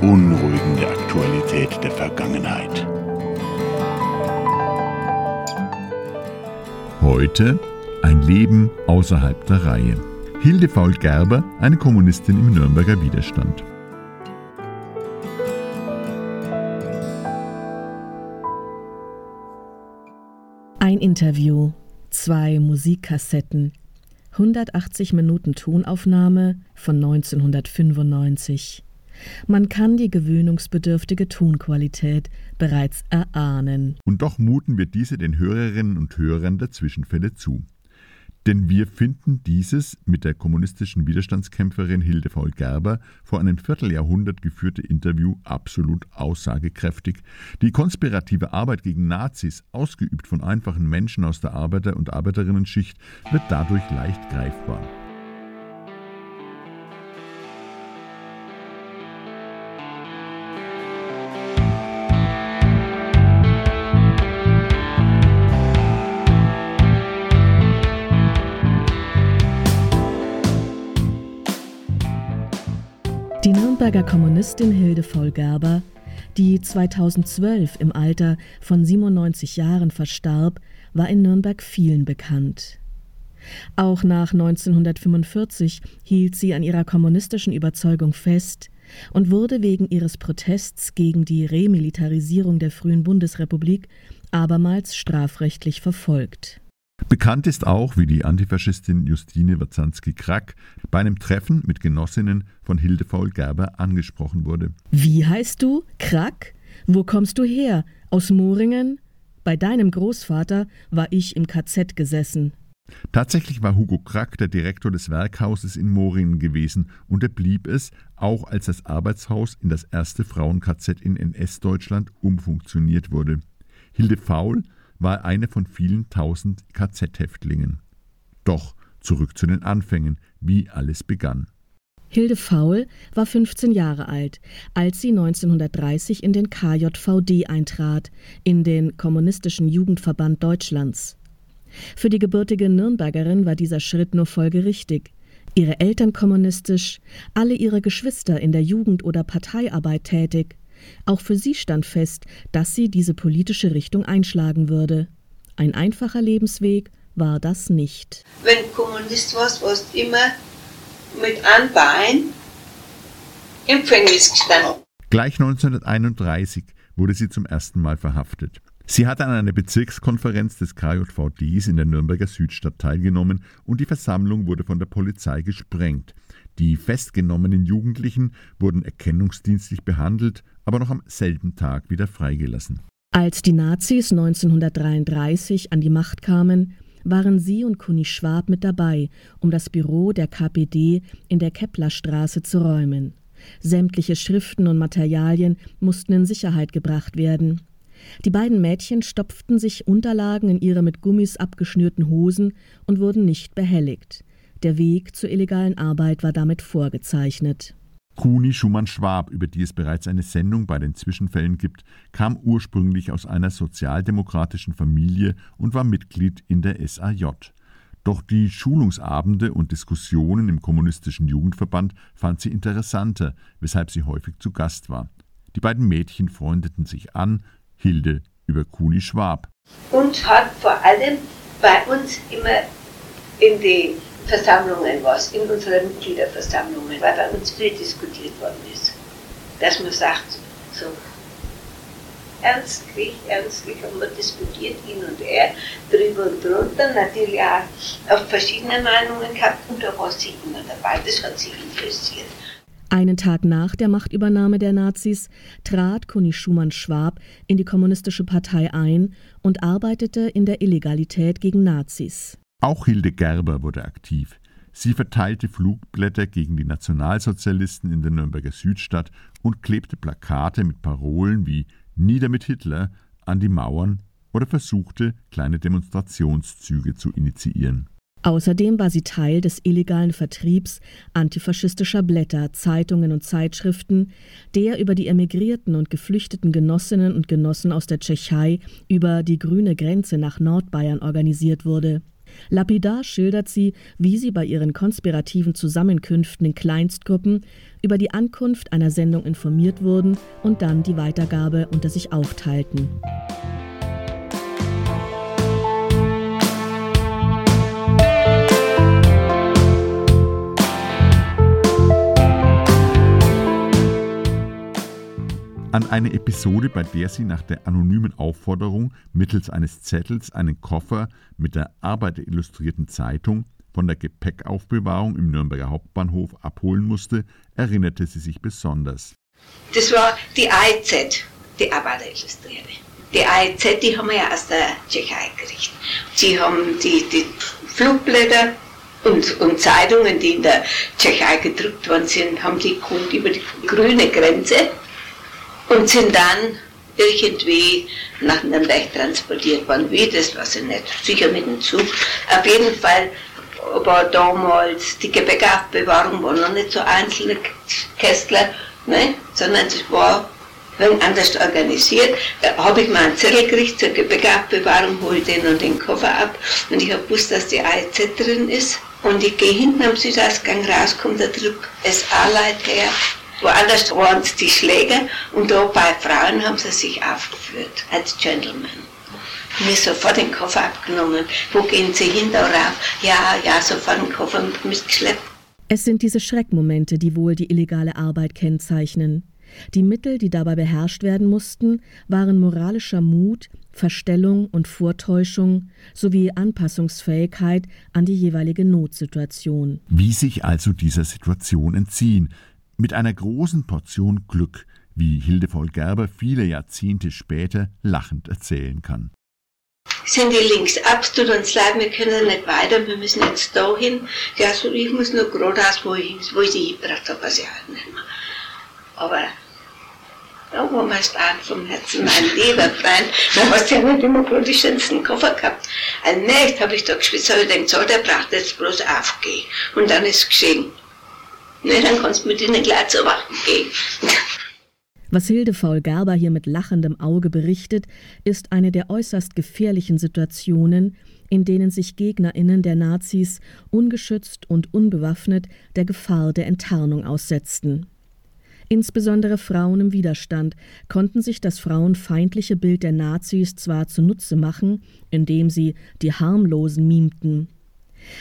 Beunruhigende Aktualität der Vergangenheit. Heute ein Leben außerhalb der Reihe. Hilde Faul-Gerber, eine Kommunistin im Nürnberger Widerstand. Ein Interview, zwei Musikkassetten, 180 Minuten Tonaufnahme von 1995. Man kann die gewöhnungsbedürftige Tonqualität bereits erahnen. Und doch muten wir diese den Hörerinnen und Hörern der Zwischenfälle zu. Denn wir finden dieses mit der kommunistischen Widerstandskämpferin Hilde Faul Gerber vor einem Vierteljahrhundert geführte Interview absolut aussagekräftig. Die konspirative Arbeit gegen Nazis, ausgeübt von einfachen Menschen aus der Arbeiter- und Arbeiterinnenschicht, wird dadurch leicht greifbar. Nürnberger Kommunistin Hilde Vollgerber, die 2012 im Alter von 97 Jahren verstarb, war in Nürnberg vielen bekannt. Auch nach 1945 hielt sie an ihrer kommunistischen Überzeugung fest und wurde wegen ihres Protests gegen die Remilitarisierung der frühen Bundesrepublik abermals strafrechtlich verfolgt. Bekannt ist auch, wie die Antifaschistin Justine Wazanski-Krack bei einem Treffen mit Genossinnen von Hilde Faul-Gerber angesprochen wurde. Wie heißt du? Krack? Wo kommst du her? Aus Moringen? Bei deinem Großvater war ich im KZ gesessen. Tatsächlich war Hugo Krack der Direktor des Werkhauses in Moringen gewesen und er blieb es, auch als das Arbeitshaus in das erste Frauen-KZ in NS-Deutschland umfunktioniert wurde. Hilde Faul war eine von vielen tausend KZ-Häftlingen. Doch zurück zu den Anfängen, wie alles begann. Hilde Faul war 15 Jahre alt, als sie 1930 in den KJVD eintrat, in den Kommunistischen Jugendverband Deutschlands. Für die gebürtige Nürnbergerin war dieser Schritt nur folgerichtig. Ihre Eltern kommunistisch, alle ihre Geschwister in der Jugend- oder Parteiarbeit tätig. Auch für sie stand fest, dass sie diese politische Richtung einschlagen würde. Ein einfacher Lebensweg war das nicht. Wenn Kommunist warst, warst du immer mit einem Bein im Gefängnis gestanden. Gleich 1931 wurde sie zum ersten Mal verhaftet. Sie hatte an einer Bezirkskonferenz des KJVDs in der Nürnberger Südstadt teilgenommen und die Versammlung wurde von der Polizei gesprengt. Die festgenommenen Jugendlichen wurden erkennungsdienstlich behandelt, aber noch am selben Tag wieder freigelassen. Als die Nazis 1933 an die Macht kamen, waren sie und Kuni Schwab mit dabei, um das Büro der KPD in der Keplerstraße zu räumen. Sämtliche Schriften und Materialien mussten in Sicherheit gebracht werden. Die beiden Mädchen stopften sich Unterlagen in ihre mit Gummis abgeschnürten Hosen und wurden nicht behelligt. Der Weg zur illegalen Arbeit war damit vorgezeichnet. Kuni Schumann-Schwab, über die es bereits eine Sendung bei den Zwischenfällen gibt, kam ursprünglich aus einer sozialdemokratischen Familie und war Mitglied in der SAJ. Doch die Schulungsabende und Diskussionen im Kommunistischen Jugendverband fand sie interessanter, weshalb sie häufig zu Gast war. Die beiden Mädchen freundeten sich an, Hilde über Kuni Schwab. Und hat vor allem bei uns immer in den Versammlungen was, in unseren Mitgliederversammlungen, weil bei uns viel diskutiert worden ist. Dass man sagt, so ernstlich, ernstlich haben wir diskutiert, ihn und er, drüber und drunter, natürlich auch auf verschiedene Meinungen gehabt und da war sie immer dabei, das hat sie interessiert. Einen Tag nach der Machtübernahme der Nazis trat Kuni Schumann-Schwab in die Kommunistische Partei ein und arbeitete in der Illegalität gegen Nazis. Auch Hilde Gerber wurde aktiv. Sie verteilte Flugblätter gegen die Nationalsozialisten in der Nürnberger Südstadt und klebte Plakate mit Parolen wie Nieder mit Hitler an die Mauern oder versuchte, kleine Demonstrationszüge zu initiieren. Außerdem war sie Teil des illegalen Vertriebs antifaschistischer Blätter, Zeitungen und Zeitschriften, der über die emigrierten und geflüchteten Genossinnen und Genossen aus der Tschechei über die grüne Grenze nach Nordbayern organisiert wurde. Lapidar schildert sie, wie sie bei ihren konspirativen Zusammenkünften in Kleinstgruppen über die Ankunft einer Sendung informiert wurden und dann die Weitergabe unter sich aufteilten. An eine Episode, bei der sie nach der anonymen Aufforderung mittels eines Zettels einen Koffer mit der Arbeiterillustrierten Zeitung von der Gepäckaufbewahrung im Nürnberger Hauptbahnhof abholen musste, erinnerte sie sich besonders. Das war die AIZ, die Arbeiterillustrierte. Die AIZ, die haben wir ja aus der Tschechei gekriegt. Sie haben die, die Flugblätter und, und, Zeitungen, die in der Tschechei gedruckt worden sind, haben die geholt über die grüne Grenze und sind dann irgendwie nach Nürnberg transportiert worden. Wie, das weiß ich nicht. Sicher mit dem Zug. Auf jeden Fall war damals die Gepäckaufbewahrung war noch nicht so einzelne Kästler, ne? sondern es war anders organisiert. Da habe ich mal einen Zettel gekriegt zur Gepäckaufbewahrung, hole den und den Koffer ab und ich habe gewusst, dass die AEZ drin ist. Und ich gehe hinten am Südausgang raus, kommt der Druck SA-Leit her Woanders waren es die Schläger und da bei Frauen haben sie sich aufgeführt als Gentleman. Mir sofort den Koffer abgenommen. Wo gehen Sie hin darauf? Ja, ja, sofort den Koffer mitgeschleppt. Es sind diese Schreckmomente, die wohl die illegale Arbeit kennzeichnen. Die Mittel, die dabei beherrscht werden mussten, waren moralischer Mut, Verstellung und Vortäuschung sowie Anpassungsfähigkeit an die jeweilige Notsituation. Wie sich also dieser Situation entziehen, mit einer großen Portion Glück, wie Hildevoll Gerber viele Jahrzehnte später lachend erzählen kann. Sind die links ab, tut uns leid, wir können nicht weiter, wir müssen jetzt da hin. Ja, so, ich muss nur geradeaus, wo ich, wo ich sie hingebracht habe, was ich halt nicht mehr. Aber da war mir stark vom Herzen, mein lieber Freund, du hast ja nicht immer bloß die schönsten Koffer gehabt. Ein Nächt habe ich da gespielt, habe ich den gesagt, der braucht jetzt bloß aufgehen. Und dann ist es geschehen. Ne, dann kannst du mit ihnen gleich zur Wachen gehen. Was Hilde Faul-Gerber hier mit lachendem Auge berichtet, ist eine der äußerst gefährlichen Situationen, in denen sich GegnerInnen der Nazis ungeschützt und unbewaffnet der Gefahr der Enttarnung aussetzten. Insbesondere Frauen im Widerstand konnten sich das frauenfeindliche Bild der Nazis zwar zunutze machen, indem sie die Harmlosen mimten.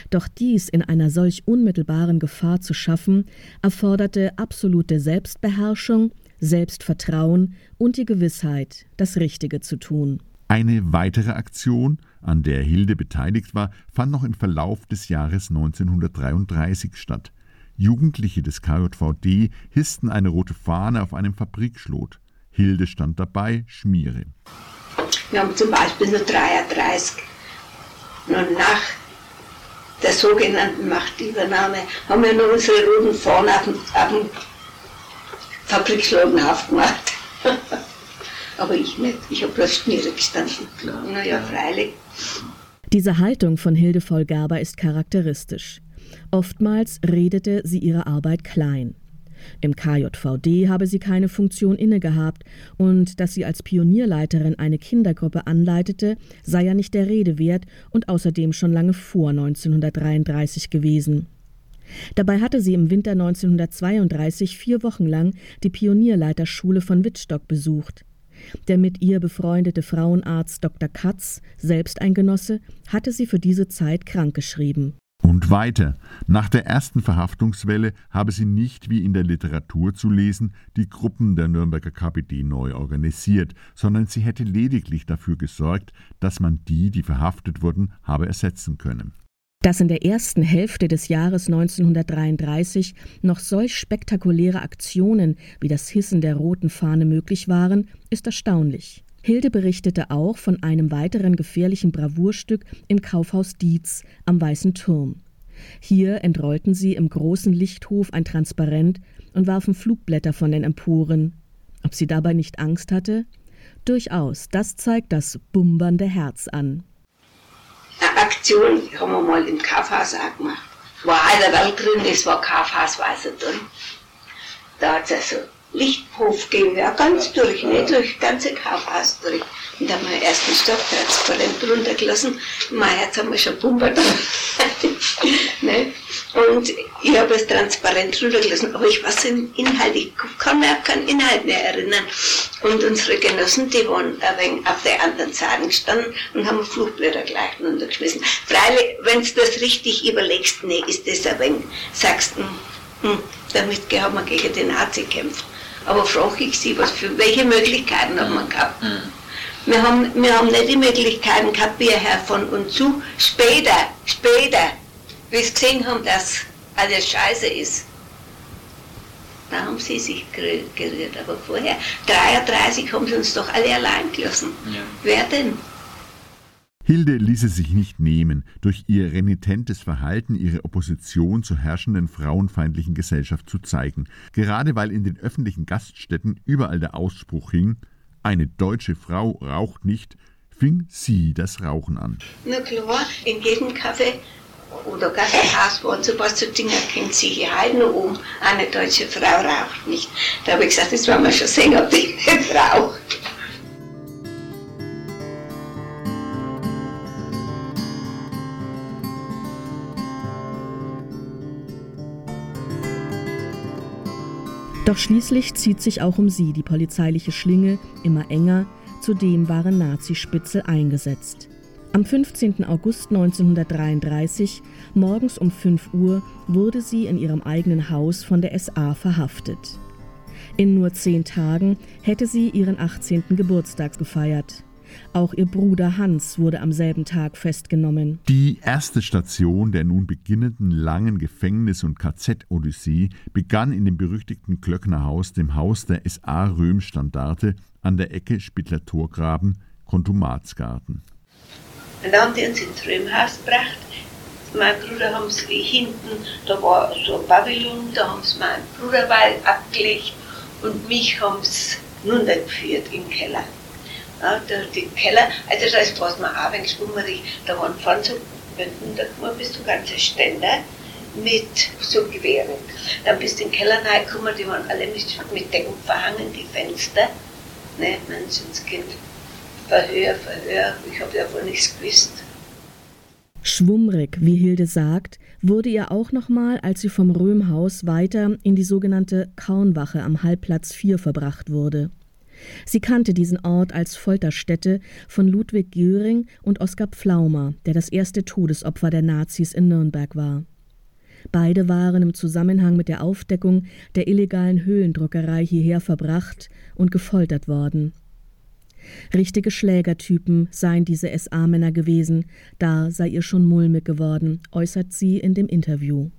Doch dies in einer solch unmittelbaren Gefahr zu schaffen, erforderte absolute Selbstbeherrschung, Selbstvertrauen und die Gewissheit, das Richtige zu tun. Eine weitere Aktion, an der Hilde beteiligt war, fand noch im Verlauf des Jahres 1933 statt. Jugendliche des KJVD hissten eine rote Fahne auf einem Fabrikschlot. Hilde stand dabei, Schmiere. Wir haben zum Beispiel nur 33. Nur nach der sogenannten Machtübernahme, haben wir nur unsere roten Fahnen auf dem, auf dem Fabriksladen aufgemacht. Aber ich nicht, ich habe bloß Schniere gestanden. Naja, freilich. Diese Haltung von Hilde Vollgerber ist charakteristisch. Oftmals redete sie ihre Arbeit klein. Im KJVD habe sie keine Funktion innegehabt und dass sie als Pionierleiterin eine Kindergruppe anleitete, sei ja nicht der Rede wert und außerdem schon lange vor 1933 gewesen. Dabei hatte sie im Winter 1932 vier Wochen lang die Pionierleiterschule von Wittstock besucht. Der mit ihr befreundete Frauenarzt Dr. Katz, selbst ein Genosse, hatte sie für diese Zeit krankgeschrieben. Und weiter. Nach der ersten Verhaftungswelle habe sie nicht, wie in der Literatur zu lesen, die Gruppen der Nürnberger KPD neu organisiert, sondern sie hätte lediglich dafür gesorgt, dass man die, die verhaftet wurden, habe ersetzen können. Dass in der ersten Hälfte des Jahres 1933 noch solch spektakuläre Aktionen wie das Hissen der roten Fahne möglich waren, ist erstaunlich. Hilde berichtete auch von einem weiteren gefährlichen Bravourstück im Kaufhaus Dietz am Weißen Turm. Hier entrollten sie im großen Lichthof ein Transparent und warfen Flugblätter von den Emporen. Ob sie dabei nicht Angst hatte? Durchaus, das zeigt das bumbernde Herz an. Eine Aktion haben wir mal im Kaufhaus auch gemacht. War einer Welt drin, das war Kaufhaus Weißer drin. Da hat es also Lichthof gegeben, ja ganz durch, nicht durch ganze Kaufhaus durch. Und da haben wir ersten Stock transparent runtergelassen. Mei, jetzt haben wir schon Pumper drin. ne? Und ich habe es transparent runtergelassen, aber ich weiß den Inhalt, ich kann mir auch keinen Inhalt mehr erinnern. Und unsere Genossen, die waren ein wenig auf der anderen Seite gestanden und haben Flugblätter gleich runtergeschmissen. Freilich, wenn du das richtig überlegst, nee, ist das ein wenig, sagst du, hm, hm, damit haben wir gegen den Nazi gekämpft. Aber frage ich Sie, was für welche Möglichkeiten haben wir gehabt? Wir haben, wir haben nicht die Möglichkeiten gehabt, wie Herr von und zu. Später, später, wie sie gesehen haben, dass alles scheiße ist. Da haben sie sich gerührt. Aber vorher, 33 haben sie uns doch alle allein gelassen. Ja. Wer denn? Hilde ließe sich nicht nehmen, durch ihr renitentes Verhalten ihre Opposition zur herrschenden frauenfeindlichen Gesellschaft zu zeigen, gerade weil in den öffentlichen Gaststätten überall der Ausspruch hing, eine deutsche Frau raucht nicht, fing sie das Rauchen an. Na klar, in jedem Café oder Gasthaus, wo und so was zu Dinger kennt sich hier halt nur um, eine deutsche Frau raucht nicht. Da habe ich gesagt, das wollen wir schon sehen, ob die nicht raucht. Doch schließlich zieht sich auch um sie die polizeiliche Schlinge immer enger, zudem waren Nazispitzel eingesetzt. Am 15. August 1933, morgens um 5 Uhr, wurde sie in ihrem eigenen Haus von der SA verhaftet. In nur zehn Tagen hätte sie ihren 18. Geburtstag gefeiert. Auch ihr Bruder Hans wurde am selben Tag festgenommen. Die erste Station der nun beginnenden langen Gefängnis- und KZ-Odyssee begann in dem berüchtigten Klöcknerhaus, dem Haus der SA-Röhm-Standarte an der Ecke Spittler-Torgraben, Kontumatsgarten. Und dann haben die uns ins Röhmhaus gebracht. Mein Bruder haben sie hinten, da war so ein Pavillon, da haben sie meinen Bruder abgelegt und mich haben sie runtergeführt im Keller. Ja, der, die Keller, also da ist fast mal wenig schwummerig, da waren vorne so, wenn du runtergekommen bist, so ganze Ständer mit so Gewehren. Dann bist du in den Keller reingekommen, die waren alle mit, mit Decken verhangen, die Fenster. Ne, Menschenskind. Verhör, Verhör, ich habe ja wohl nichts gewusst. Schwummrig, wie Hilde sagt, wurde ihr auch nochmal, als sie vom Röhmhaus weiter in die sogenannte Kaunwache am Halbplatz 4 verbracht wurde. Sie kannte diesen Ort als Folterstätte von Ludwig Göring und Oskar Pflaumer, der das erste Todesopfer der Nazis in Nürnberg war. Beide waren im Zusammenhang mit der Aufdeckung der illegalen Höhlendruckerei hierher verbracht und gefoltert worden. Richtige Schlägertypen seien diese SA-Männer gewesen, da sei ihr schon mulmig geworden, äußert sie in dem Interview.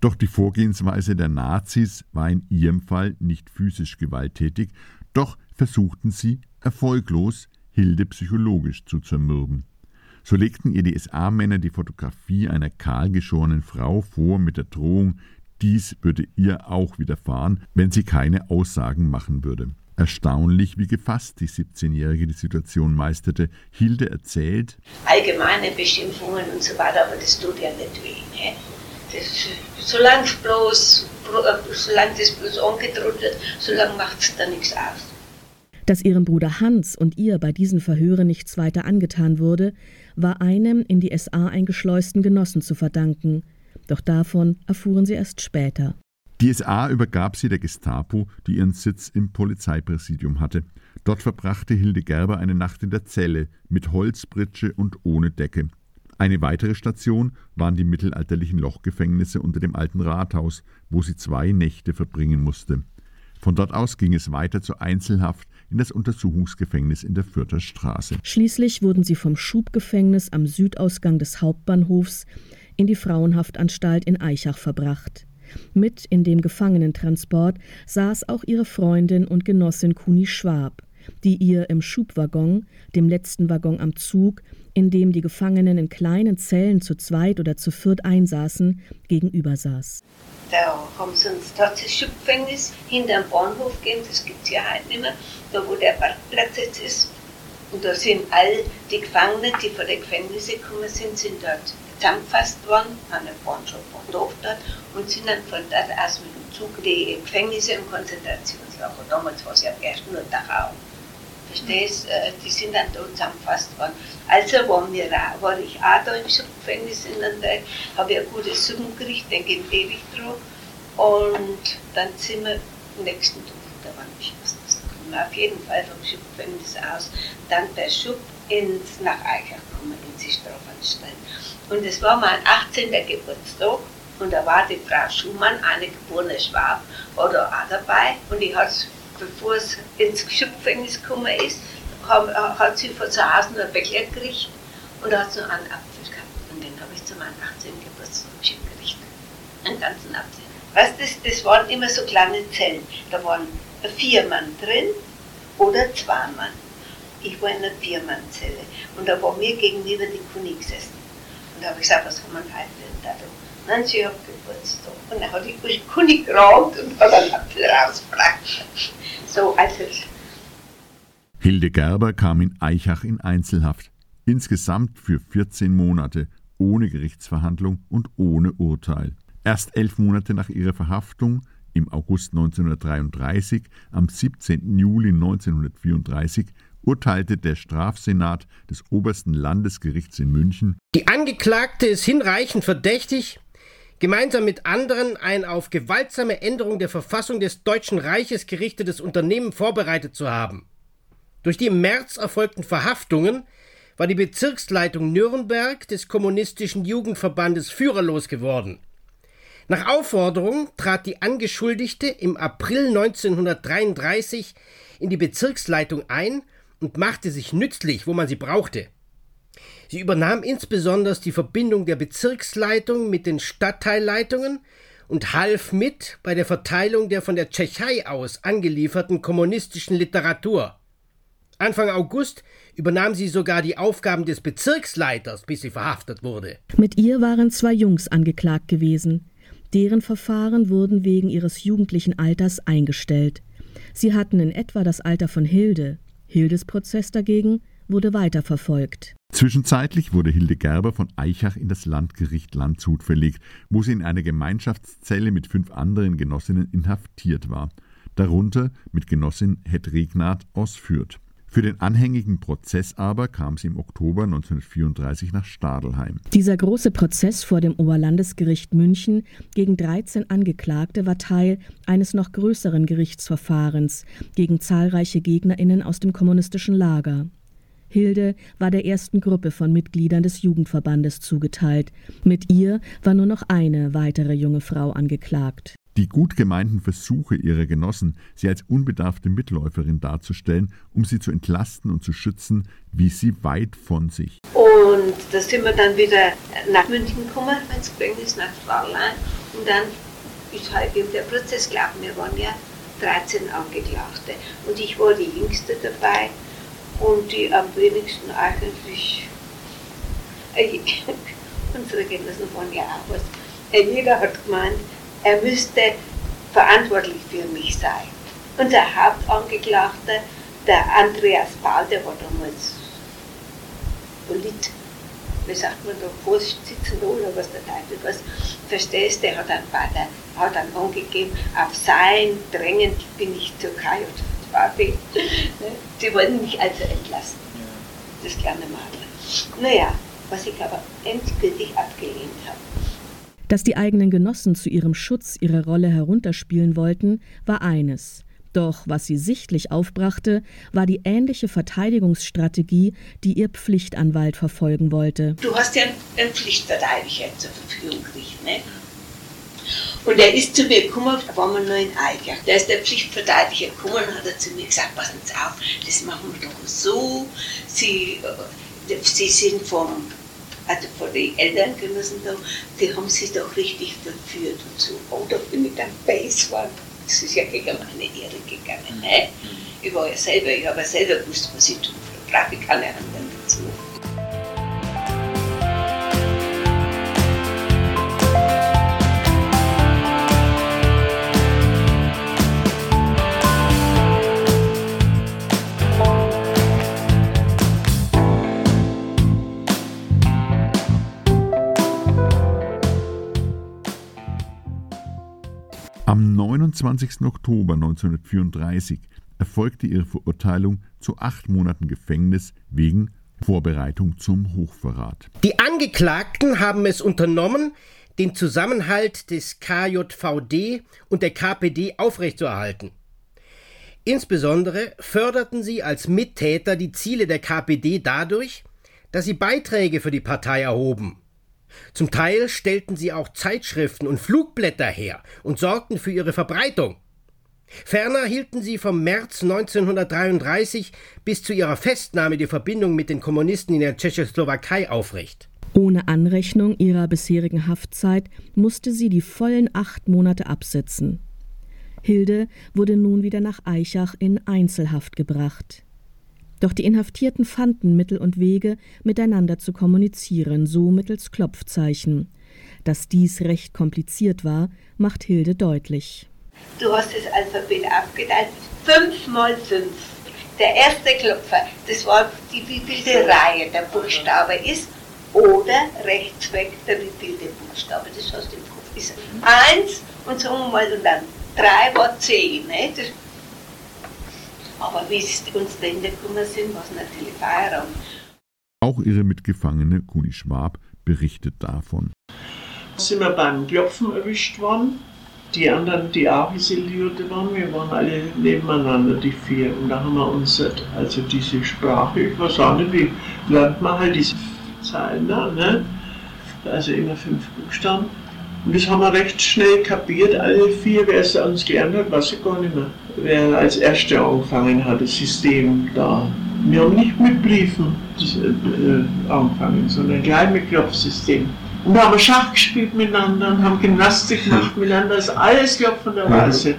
Doch die Vorgehensweise der Nazis war in ihrem Fall nicht physisch gewalttätig, doch versuchten sie, erfolglos, Hilde psychologisch zu zermürben. So legten ihr die SA-Männer die Fotografie einer kahlgeschorenen Frau vor mit der Drohung, dies würde ihr auch widerfahren, wenn sie keine Aussagen machen würde. Erstaunlich, wie gefasst die 17-Jährige die Situation meisterte. Hilde erzählt: Allgemeine Beschimpfungen und so weiter, aber das tut ja nicht weh. Ne? Das, solange bloß, solange das bloß angedroht wird, solange macht es da nichts aus. Dass ihrem Bruder Hans und ihr bei diesen Verhören nichts weiter angetan wurde, war einem in die SA eingeschleusten Genossen zu verdanken. Doch davon erfuhren sie erst später. Die SA übergab sie der Gestapo, die ihren Sitz im Polizeipräsidium hatte. Dort verbrachte Hilde Gerber eine Nacht in der Zelle mit Holzbritsche und ohne Decke. Eine weitere Station waren die mittelalterlichen Lochgefängnisse unter dem alten Rathaus, wo sie zwei Nächte verbringen musste. Von dort aus ging es weiter zur Einzelhaft in das Untersuchungsgefängnis in der Fürther Straße. Schließlich wurden sie vom Schubgefängnis am Südausgang des Hauptbahnhofs in die Frauenhaftanstalt in Eichach verbracht. Mit in dem Gefangenentransport saß auch ihre Freundin und Genossin Kuni Schwab, die ihr im Schubwaggon, dem letzten Waggon am Zug, in dem die Gefangenen in kleinen Zellen zu zweit oder zu viert einsaßen, gegenüber saß. Da haben sie uns das Schubgefängnis hinter dem Bahnhof gegeben, das gibt es ja heute nicht mehr, da wo der Parkplatz jetzt ist. Und da sind all die Gefangenen, die vor die Gefängnisse gekommen sind, sind dort zusammengefasst worden, schon ein paar dort und sind dann von dort aus mit dem Zug die Gefängnisse und Konzentrationslager. Damals war es ja erst nur Dachau. Verstehst äh, Die sind dann dort zusammengefasst worden. Also waren wir auch, war ich auch da im Gefängnis in Nürnberg, habe ich ein gutes Suppen gekriegt, denke ich ewig drauf. Und dann sind wir am nächsten Tag, da war nicht was das kommen. Auf jeden Fall vom Schubgefängnis aus, dann per Schub ins, nach Eichach gekommen, in die Strafanstalt. Und es war mein 18. Geburtstag und da war die Frau Schumann, eine geborene Schwab, war da auch dabei und ich hatte bevor es ins Schubgefängnis gekommen ist, hat sie von zu Hause noch ein Bäckler gekriegt und da hat noch einen Apfel gehabt. Und den habe ich zu meinem 18. Geburtstag geschickt gekriegt. Einen ganzen Apfel. Weißt du, das, waren immer so kleine Zellen. Da waren vier Mann drin oder zwei Mann. Ich war in einer Viermannzelle und da war mir gegenüber die Kuni gesessen. Und da habe ich gesagt, was haben wir heute für Nein, sie hat Geburtstag. Und dann hat die Kuni geraumt und hat einen Apfel rausgebracht. So, also. Hilde Gerber kam in Eichach in Einzelhaft. Insgesamt für 14 Monate, ohne Gerichtsverhandlung und ohne Urteil. Erst elf Monate nach ihrer Verhaftung, im August 1933, am 17. Juli 1934, urteilte der Strafsenat des obersten Landesgerichts in München. Die Angeklagte ist hinreichend verdächtig, gemeinsam mit anderen ein auf gewaltsame Änderung der Verfassung des Deutschen Reiches gerichtetes Unternehmen vorbereitet zu haben. Durch die im März erfolgten Verhaftungen war die Bezirksleitung Nürnberg des Kommunistischen Jugendverbandes führerlos geworden. Nach Aufforderung trat die Angeschuldigte im April 1933 in die Bezirksleitung ein und machte sich nützlich, wo man sie brauchte. Sie übernahm insbesondere die Verbindung der Bezirksleitung mit den Stadtteilleitungen und half mit bei der Verteilung der von der Tschechei aus angelieferten kommunistischen Literatur. Anfang August übernahm sie sogar die Aufgaben des Bezirksleiters, bis sie verhaftet wurde. Mit ihr waren zwei Jungs angeklagt gewesen. Deren Verfahren wurden wegen ihres jugendlichen Alters eingestellt. Sie hatten in etwa das Alter von Hilde. Hildes Prozess dagegen wurde weiterverfolgt. Zwischenzeitlich wurde Hilde Gerber von Eichach in das Landgericht Landshut verlegt, wo sie in einer Gemeinschaftszelle mit fünf anderen Genossinnen inhaftiert war, darunter mit Genossin Hedregnat aus Fürth. Für den anhängigen Prozess aber kam sie im Oktober 1934 nach Stadelheim. Dieser große Prozess vor dem Oberlandesgericht München gegen 13 Angeklagte war Teil eines noch größeren Gerichtsverfahrens gegen zahlreiche Gegnerinnen aus dem kommunistischen Lager. Hilde war der ersten Gruppe von Mitgliedern des Jugendverbandes zugeteilt. Mit ihr war nur noch eine weitere junge Frau angeklagt. Die gut gemeinten Versuche ihrer Genossen, sie als unbedarfte Mitläuferin darzustellen, um sie zu entlasten und zu schützen, wies sie weit von sich. Und da sind wir dann wieder nach München gekommen, ins Gefängnis nach Fraulein. Und dann ist halt eben der Prozess gelaufen. Wir waren ja 13 Angeklagte. Und ich war die Jüngste dabei und die am wenigsten eigentlich, unsere Genossen waren ja auch was. Jeder hat gemeint, er müsste verantwortlich für mich sein. Unser Hauptangeklagter, der Andreas Paul, der war damals Polit, wie sagt man da, Vorsitzender oder was der Teufel was, verstehst, der hat dann, der hat dann angegeben, auf sein Drängen bin ich zur KJ Barbie. Sie wollten mich also entlassen, das kleine Mädchen. Naja, was ich aber endgültig abgelehnt habe. Dass die eigenen Genossen zu ihrem Schutz ihre Rolle herunterspielen wollten, war eines. Doch was sie sichtlich aufbrachte, war die ähnliche Verteidigungsstrategie, die ihr Pflichtanwalt verfolgen wollte. Du hast ja einen Pflichtverteidiger zur Verfügung gekriegt, ne? Und er ist zu mir gekommen, da waren wir noch in Eichach. Da ist der Pflichtverteidiger gekommen und hat er zu mir gesagt, passen Sie auf, das machen wir doch so. Sie, äh, Sie sind vom, also von den Elterngenossen da, die haben sich doch richtig verführt und so. Oh, da bin ich dann base worden. Das ist ja gegen meine Ehre gegangen. Ne? Ich war ja selber, ich habe ja selber gewusst, was ich tue. Da brauche ich keine anderen Am 29. Oktober 1934 erfolgte ihre Verurteilung zu acht Monaten Gefängnis wegen Vorbereitung zum Hochverrat. Die Angeklagten haben es unternommen, den Zusammenhalt des KJVD und der KPD aufrechtzuerhalten. Insbesondere förderten sie als Mittäter die Ziele der KPD dadurch, dass sie Beiträge für die Partei erhoben. Zum Teil stellten sie auch Zeitschriften und Flugblätter her und sorgten für ihre Verbreitung. Ferner hielten sie vom März 1933 bis zu ihrer Festnahme die Verbindung mit den Kommunisten in der Tschechoslowakei aufrecht. Ohne Anrechnung ihrer bisherigen Haftzeit musste sie die vollen acht Monate absitzen. Hilde wurde nun wieder nach Eichach in Einzelhaft gebracht. Doch die Inhaftierten fanden Mittel und Wege, miteinander zu kommunizieren, so mittels Klopfzeichen. Dass dies recht kompliziert war, macht Hilde deutlich. Du hast das Alphabet abgeteilt, fünf mal fünf. Der erste Klopfer, das war die wievielte Reihe der Buchstabe ist, oder rechts weg der wievielte Buchstabe, das hast du im Kopf. Ist eins und sagen wir mal, und dann drei war zehn. Ne? Das aber wie sie uns Länder gekommen sind, war es natürlich Feierabend. Auch ihre Mitgefangene Kuni Schwab berichtet davon. Sind wir beim Klopfen erwischt worden. Die anderen, die auch isolierte waren, wir waren alle nebeneinander, die vier. Und da haben wir uns, also diese Sprache, ich weiß auch nicht, wie lernt man halt diese Zeilen da, ne? Also immer fünf Buchstaben. Und das haben wir recht schnell kapiert, alle vier, wer es uns gelernt hat, weiß ich gar nicht mehr. Wer als Erster angefangen hat, das System da. Wir haben nicht mit Briefen das, äh, angefangen, sondern gleich mit Klopfsystem. Und da haben wir Schach gespielt miteinander und haben Gymnastik gemacht miteinander, das ist alles klopfenderweise.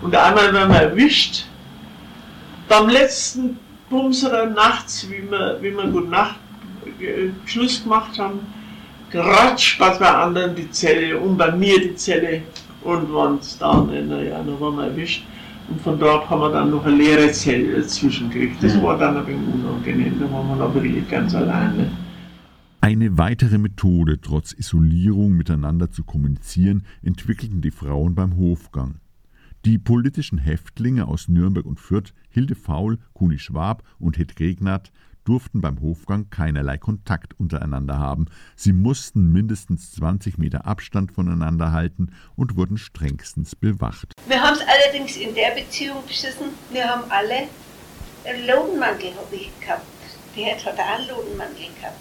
Und einmal werden wir erwischt, beim letzten Bumserer nachts, wie wir, wie wir Gut Nacht äh, Schluss gemacht haben, geratsch was bei anderen die Zelle und bei mir die Zelle und waren es dann, naja, waren wir erwischt. Und von dort haben wir dann noch eine leere Zelle dazwischen gekriegt. Das war dann ein wenig unangenehm, da waren wir aber wirklich ganz alleine. Eine weitere Methode, trotz Isolierung miteinander zu kommunizieren, entwickelten die Frauen beim Hofgang. Die politischen Häftlinge aus Nürnberg und Fürth, Hilde Faul, Kuni Schwab und Hed Regnat, durften beim Hofgang keinerlei Kontakt untereinander haben. Sie mussten mindestens 20 Meter Abstand voneinander halten und wurden strengstens bewacht. Wir haben es allerdings in der Beziehung beschissen, wir haben alle einen Lodenmantel habe ich gehabt. Die hat auch einen Lodenmantel gehabt.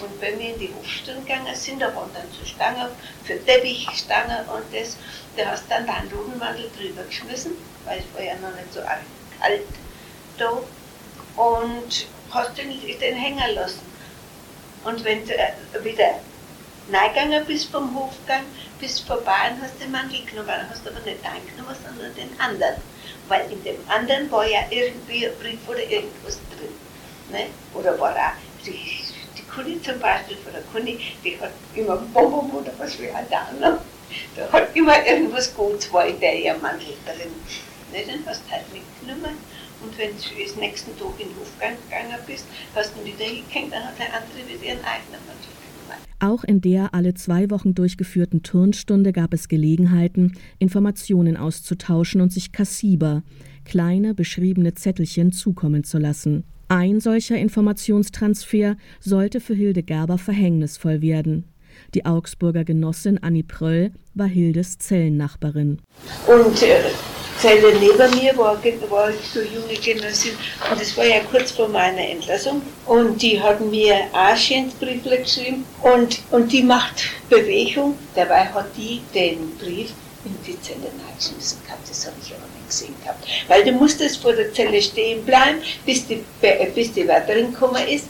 Und wenn wir in die Hofstunde gegangen sind, da waren dann so Stangen für Teppichstangen und das, da hast dann deinen Lodenmantel drüber geschmissen, weil es war ja noch nicht so kalt da. Und hast den, den hängen lassen. Und wenn du äh, wieder reingegangen bist vom Hofgang, bist vorbei und hast den Mantel genommen, hast aber nicht deinen genommen, sondern den anderen. Weil in dem anderen war ja irgendwie ein Brief oder irgendwas drin. Ne? Oder war auch die, die Kuni zum Beispiel von der Kuni, die hat immer Bonbon oder was wie ein da. Da hat immer irgendwas Gutes war in der ihr Mantel drin. Ne? Den hast du halt mitgenommen. Und wenn du das nächsten Tag in den Hof gegangen bist, hast du ihn wieder hingehängt, dann hat der andere wieder ihren eigenen Mantel gemacht. Auch in der alle zwei Wochen durchgeführten Turnstunde gab es Gelegenheiten, Informationen auszutauschen und sich Kassiber, kleine beschriebene Zettelchen, zukommen zu lassen. Ein solcher Informationstransfer sollte für Hilde Gerber verhängnisvoll werden. Die Augsburger Genossin Annie Pröll war Hildes Zellennachbarin. Und äh, Zelle neben mir war, war so junge Genossin. Und das war ja kurz vor meiner Entlassung. Und die hat mir auch schön Briefle geschrieben. Und, und die macht Bewegung, dabei hat die den Brief in die Zelle reingeschmissen gehabt, das habe ich aber nicht gesehen gehabt, weil du musstest vor der Zelle stehen bleiben, bis die, bis die Wärterin gekommen ist,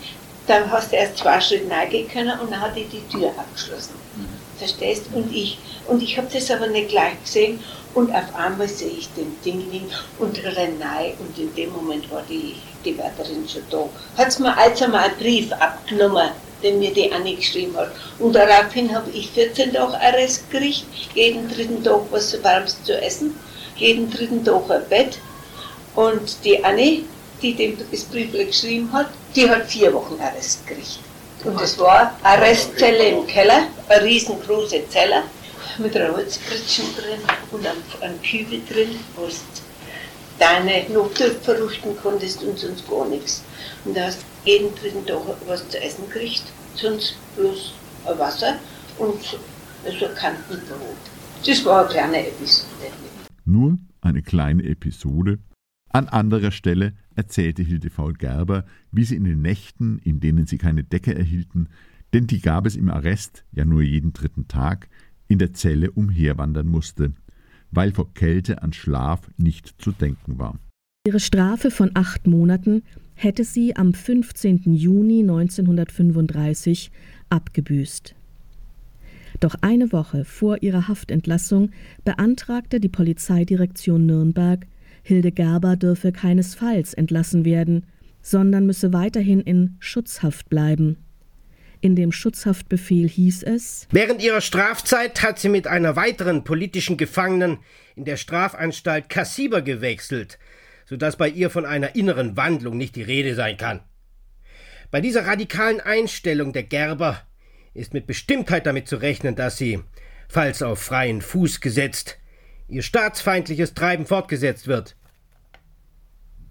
dann hast du erst zwei Schritte reingehen können und dann hat die die Tür abgeschlossen. Mhm. Verstehst? Und ich, und ich habe das aber nicht gleich gesehen und auf einmal sehe ich den Dingling und Renai und in dem Moment war die, die Wärterin schon da. Hat es mir also mal einen Brief abgenommen, den mir die Annie geschrieben hat. Und daraufhin habe ich 14 Tage Arrest gekriegt, jeden dritten Tag was Warmes zu essen, jeden dritten Tag ein Bett. Und die Annie, die dem das Brief geschrieben hat, die hat vier Wochen Arrest gekriegt. Und es war Arrestzelle im Keller, eine riesengroße Zelle mit einer Holzpritschen drin und einem Kübel drin, wo du deine Notdurft verrichten konntest und sonst gar nichts. Und da hast jeden dritten Tag was zu essen gekriegt, sonst bloß Wasser und so ein Kantenbrot. Das war eine kleine Episode. Nur eine kleine Episode. An anderer Stelle erzählte Hildefaul Gerber, wie sie in den Nächten, in denen sie keine Decke erhielten, denn die gab es im Arrest ja nur jeden dritten Tag, in der Zelle umherwandern musste, weil vor Kälte an Schlaf nicht zu denken war. Ihre Strafe von acht Monaten hätte sie am 15. Juni 1935 abgebüßt. Doch eine Woche vor ihrer Haftentlassung beantragte die Polizeidirektion Nürnberg, Hilde Gerber dürfe keinesfalls entlassen werden, sondern müsse weiterhin in Schutzhaft bleiben. In dem Schutzhaftbefehl hieß es Während ihrer Strafzeit hat sie mit einer weiteren politischen Gefangenen in der Strafanstalt Kassiber gewechselt, sodass bei ihr von einer inneren Wandlung nicht die Rede sein kann. Bei dieser radikalen Einstellung der Gerber ist mit Bestimmtheit damit zu rechnen, dass sie, falls auf freien Fuß gesetzt, ihr staatsfeindliches Treiben fortgesetzt wird.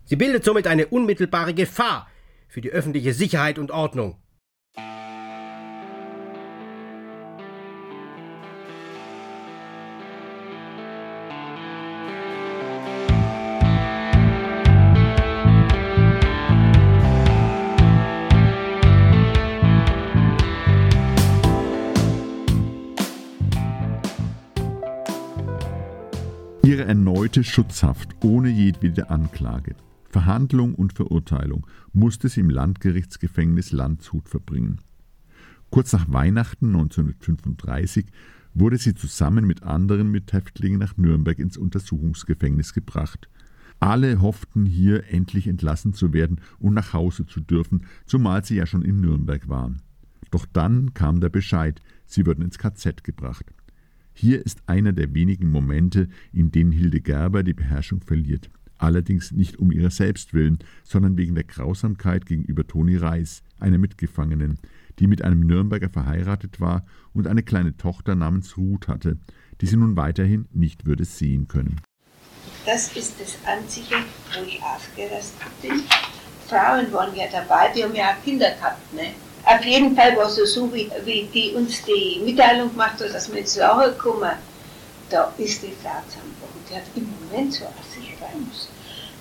Sie bildet somit eine unmittelbare Gefahr für die öffentliche Sicherheit und Ordnung. Erneute Schutzhaft ohne jedwede Anklage, Verhandlung und Verurteilung musste sie im Landgerichtsgefängnis Landshut verbringen. Kurz nach Weihnachten 1935 wurde sie zusammen mit anderen Mithäftlingen nach Nürnberg ins Untersuchungsgefängnis gebracht. Alle hofften hier endlich entlassen zu werden und nach Hause zu dürfen, zumal sie ja schon in Nürnberg waren. Doch dann kam der Bescheid, sie würden ins KZ gebracht. Hier ist einer der wenigen Momente, in denen Hilde Gerber die Beherrschung verliert. Allerdings nicht um ihrer selbst willen, sondern wegen der Grausamkeit gegenüber Toni Reis, einer Mitgefangenen, die mit einem Nürnberger verheiratet war und eine kleine Tochter namens Ruth hatte, die sie nun weiterhin nicht würde sehen können. Das ist das Einzige, wo ich ausgerastet bin. Frauen waren ja dabei, die haben ja auch Kinder gehabt, ne? Auf jeden Fall war es so, wie, wie die uns die Mitteilung gemacht hat, dass wir jetzt Lager kommen. Da ist die Frau zusammengebrochen. Die hat im Moment so aus sich rein müssen.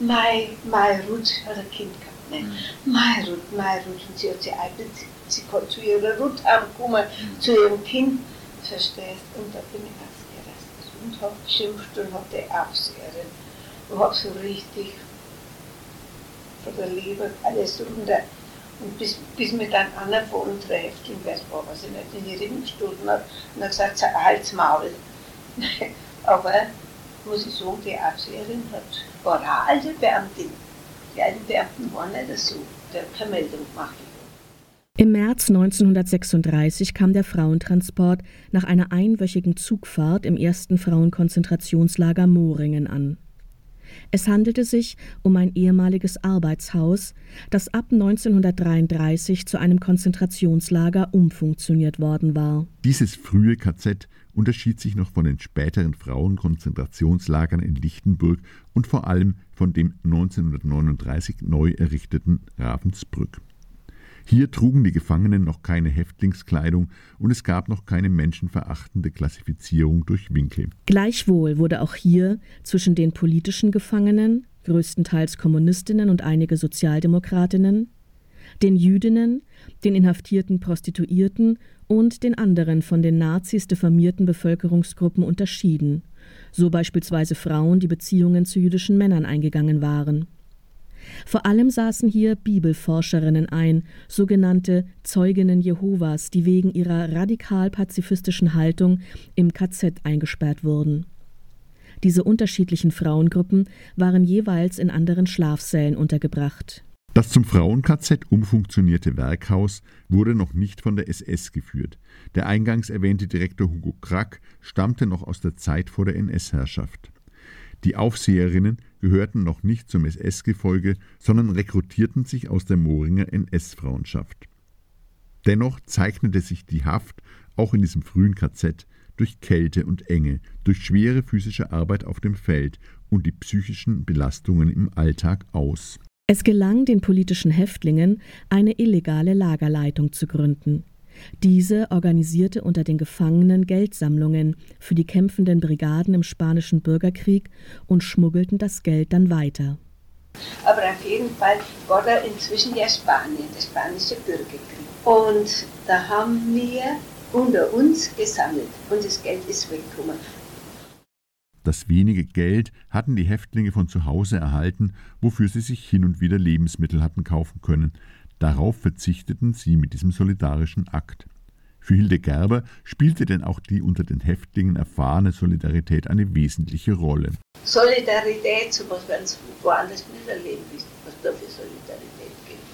Mai, Mai Ruth hat ein Kind gehabt. Ne? Mai Ruth, Mai Ruth. Und sie hat sich eignet, sie, kann zu ihrer Ruth heimkommen, zu ihrem Kind. Verstehst Und da bin ich ausgerastet und habe geschimpft und die Aufseherin. Und habe so richtig von der Liebe alles runter. Und bis, bis mir dann einer von uns trifft, und weiß war, was ich nicht in die Rippen gestoßen hat, und hat gesagt, halt's Maul. Aber, muss ich sagen, die Aufseherin hat, war eine alte Beamtin. Die alten Beamten waren nicht so, der hat keine Meldung gemacht. Im März 1936 kam der Frauentransport nach einer einwöchigen Zugfahrt im ersten Frauenkonzentrationslager Moringen an. Es handelte sich um ein ehemaliges Arbeitshaus, das ab 1933 zu einem Konzentrationslager umfunktioniert worden war. Dieses frühe KZ unterschied sich noch von den späteren Frauenkonzentrationslagern in Lichtenburg und vor allem von dem 1939 neu errichteten Ravensbrück. Hier trugen die Gefangenen noch keine Häftlingskleidung und es gab noch keine menschenverachtende Klassifizierung durch Winkel. Gleichwohl wurde auch hier zwischen den politischen Gefangenen, größtenteils Kommunistinnen und einige Sozialdemokratinnen, den Jüdinnen, den inhaftierten Prostituierten und den anderen von den Nazis diffamierten Bevölkerungsgruppen unterschieden, so beispielsweise Frauen, die Beziehungen zu jüdischen Männern eingegangen waren. Vor allem saßen hier Bibelforscherinnen ein, sogenannte Zeuginnen Jehovas, die wegen ihrer radikal pazifistischen Haltung im KZ eingesperrt wurden. Diese unterschiedlichen Frauengruppen waren jeweils in anderen Schlafsälen untergebracht. Das zum Frauen-KZ umfunktionierte Werkhaus wurde noch nicht von der SS geführt. Der eingangs erwähnte Direktor Hugo Krack stammte noch aus der Zeit vor der NS-Herrschaft. Die Aufseherinnen gehörten noch nicht zum SS-Gefolge, sondern rekrutierten sich aus der Mohringer NS-Frauenschaft. Dennoch zeichnete sich die Haft auch in diesem frühen KZ durch Kälte und Enge, durch schwere physische Arbeit auf dem Feld und die psychischen Belastungen im Alltag aus. Es gelang den politischen Häftlingen, eine illegale Lagerleitung zu gründen. Diese organisierte unter den Gefangenen Geldsammlungen für die kämpfenden Brigaden im Spanischen Bürgerkrieg und schmuggelten das Geld dann weiter. Aber auf jeden Fall war da inzwischen ja Spanien, der spanische Bürgerkrieg. Und da haben wir unter uns gesammelt und das Geld ist weggekommen. Das wenige Geld hatten die Häftlinge von zu Hause erhalten, wofür sie sich hin und wieder Lebensmittel hatten kaufen können. Darauf verzichteten sie mit diesem solidarischen Akt. Für Hilde Gerber spielte denn auch die unter den Häftlingen erfahrene Solidarität eine wesentliche Rolle. Solidarität, so was wir woanders nicht erleben, was da für Solidarität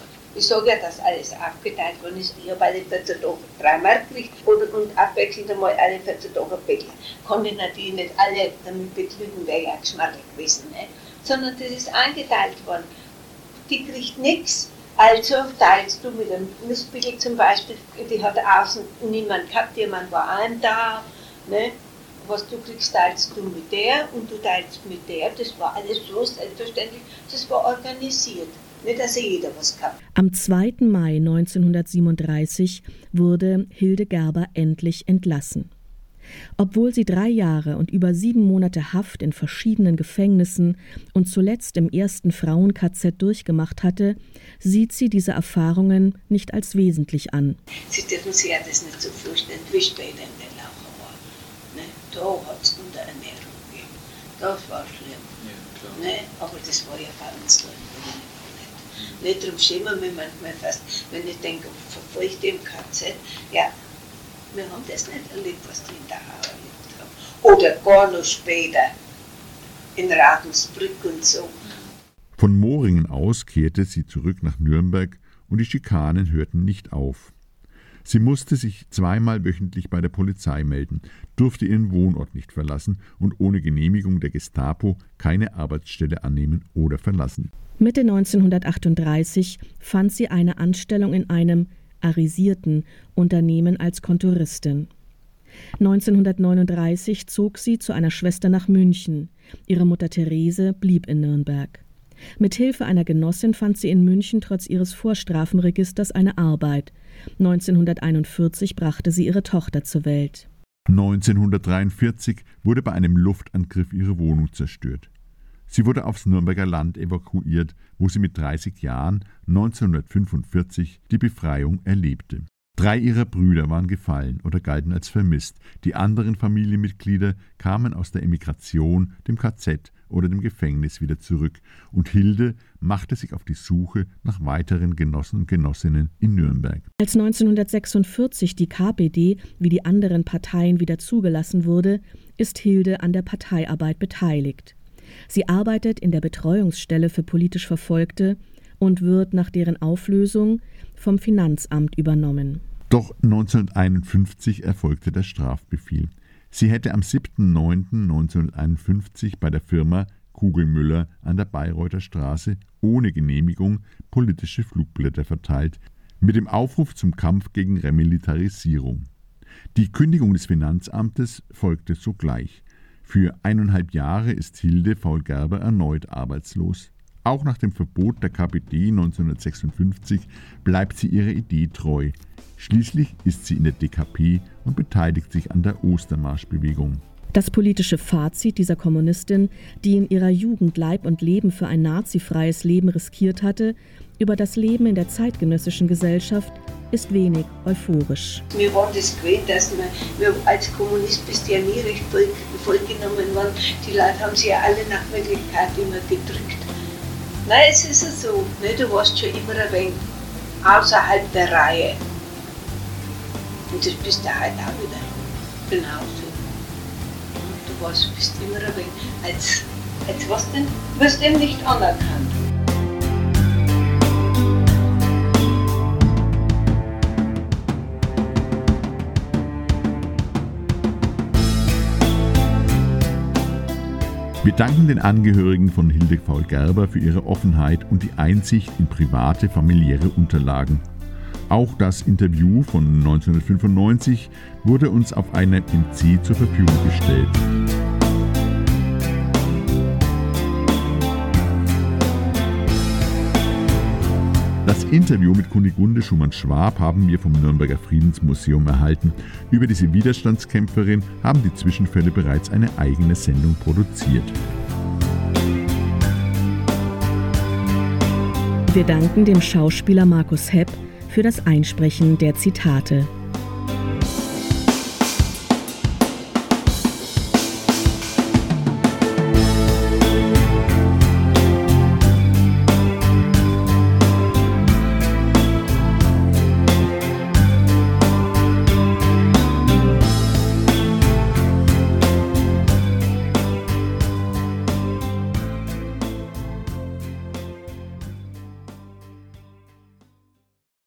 hat. Ich sage ja, dass alles aufgeteilt worden ist. Ich habe alle 14 Tage drei Mark gekriegt und, und abwechselnd einmal alle 14 Tage Bäckler. Konnte ich natürlich nicht alle damit betrügen, wäre ja Geschmack gewesen. Ne? Sondern das ist eingeteilt worden. Die kriegt nichts also teilst du mit dem Nussbickel zum Beispiel, die hat außen niemand gehabt, jemand war einem da, ne? was du kriegst, teilst du mit der und du teilst mit der. Das war alles so selbstverständlich, das war organisiert. Nicht, dass jeder was gehabt Am 2. Mai 1937 wurde Hilde Gerber endlich entlassen. Obwohl sie drei Jahre und über sieben Monate Haft in verschiedenen Gefängnissen und zuletzt im ersten Frauen-KZ durchgemacht hatte, sieht sie diese Erfahrungen nicht als wesentlich an. Sie dürfen sich ja das nicht so vorstellen, wie später in der Lache war. Ne? Da hat es Unterernährung gegeben. Das war schlimm. Ja, ne? Aber das war ja bei uns nicht. Nicht darum schämen wir manchmal fast, wenn ich denke, verfolgt im KZ, ja, wir haben das nicht erlebt, was die in der erlebt haben. Oder gar noch später in Ravensbrück und so. Von Moringen aus kehrte sie zurück nach Nürnberg und die Schikanen hörten nicht auf. Sie musste sich zweimal wöchentlich bei der Polizei melden, durfte ihren Wohnort nicht verlassen und ohne Genehmigung der Gestapo keine Arbeitsstelle annehmen oder verlassen. Mitte 1938 fand sie eine Anstellung in einem arisierten Unternehmen als Kontoristin. 1939 zog sie zu einer Schwester nach München. Ihre Mutter Therese blieb in Nürnberg. Mit Hilfe einer Genossin fand sie in München trotz ihres Vorstrafenregisters eine Arbeit. 1941 brachte sie ihre Tochter zur Welt. 1943 wurde bei einem Luftangriff ihre Wohnung zerstört. Sie wurde aufs Nürnberger Land evakuiert, wo sie mit 30 Jahren 1945 die Befreiung erlebte. Drei ihrer Brüder waren gefallen oder galten als vermisst. Die anderen Familienmitglieder kamen aus der Emigration, dem KZ oder dem Gefängnis wieder zurück, und Hilde machte sich auf die Suche nach weiteren Genossen und Genossinnen in Nürnberg. Als 1946 die KPD wie die anderen Parteien wieder zugelassen wurde, ist Hilde an der Parteiarbeit beteiligt. Sie arbeitet in der Betreuungsstelle für politisch Verfolgte und wird nach deren Auflösung vom Finanzamt übernommen. Doch 1951 erfolgte der Strafbefehl. Sie hätte am 7.9.1951 bei der Firma Kugelmüller an der Bayreuther Straße ohne Genehmigung politische Flugblätter verteilt, mit dem Aufruf zum Kampf gegen Remilitarisierung. Die Kündigung des Finanzamtes folgte sogleich. Für eineinhalb Jahre ist Hilde Faul Gerber erneut arbeitslos. Auch nach dem Verbot der KPD 1956 bleibt sie ihrer Idee treu. Schließlich ist sie in der DKP und beteiligt sich an der Ostermarschbewegung. Das politische Fazit dieser Kommunistin, die in ihrer Jugend Leib und Leben für ein nazifreies Leben riskiert hatte, über das Leben in der zeitgenössischen Gesellschaft ist wenig euphorisch. Wir waren das gewöhnt, dass man, wir als Kommunist bist ja nie recht voll, vollgenommen worden. Die Leute haben sich ja alle nach Möglichkeit immer gedrückt. Nein, es ist ja so, ne? du warst schon immer ein wenig außerhalb der Reihe. Und das bist du halt auch wieder genauso. Warst, bist immer ein wenig, als, als was denn, wirst dem nicht anerkannt. Wir danken den Angehörigen von Hilde Faul Gerber für ihre Offenheit und die Einsicht in private familiäre Unterlagen. Auch das Interview von 1995 wurde uns auf einem MC zur Verfügung gestellt. Das Interview mit Kunigunde Schumann-Schwab haben wir vom Nürnberger Friedensmuseum erhalten. Über diese Widerstandskämpferin haben die Zwischenfälle bereits eine eigene Sendung produziert. Wir danken dem Schauspieler Markus Hepp für das Einsprechen der Zitate.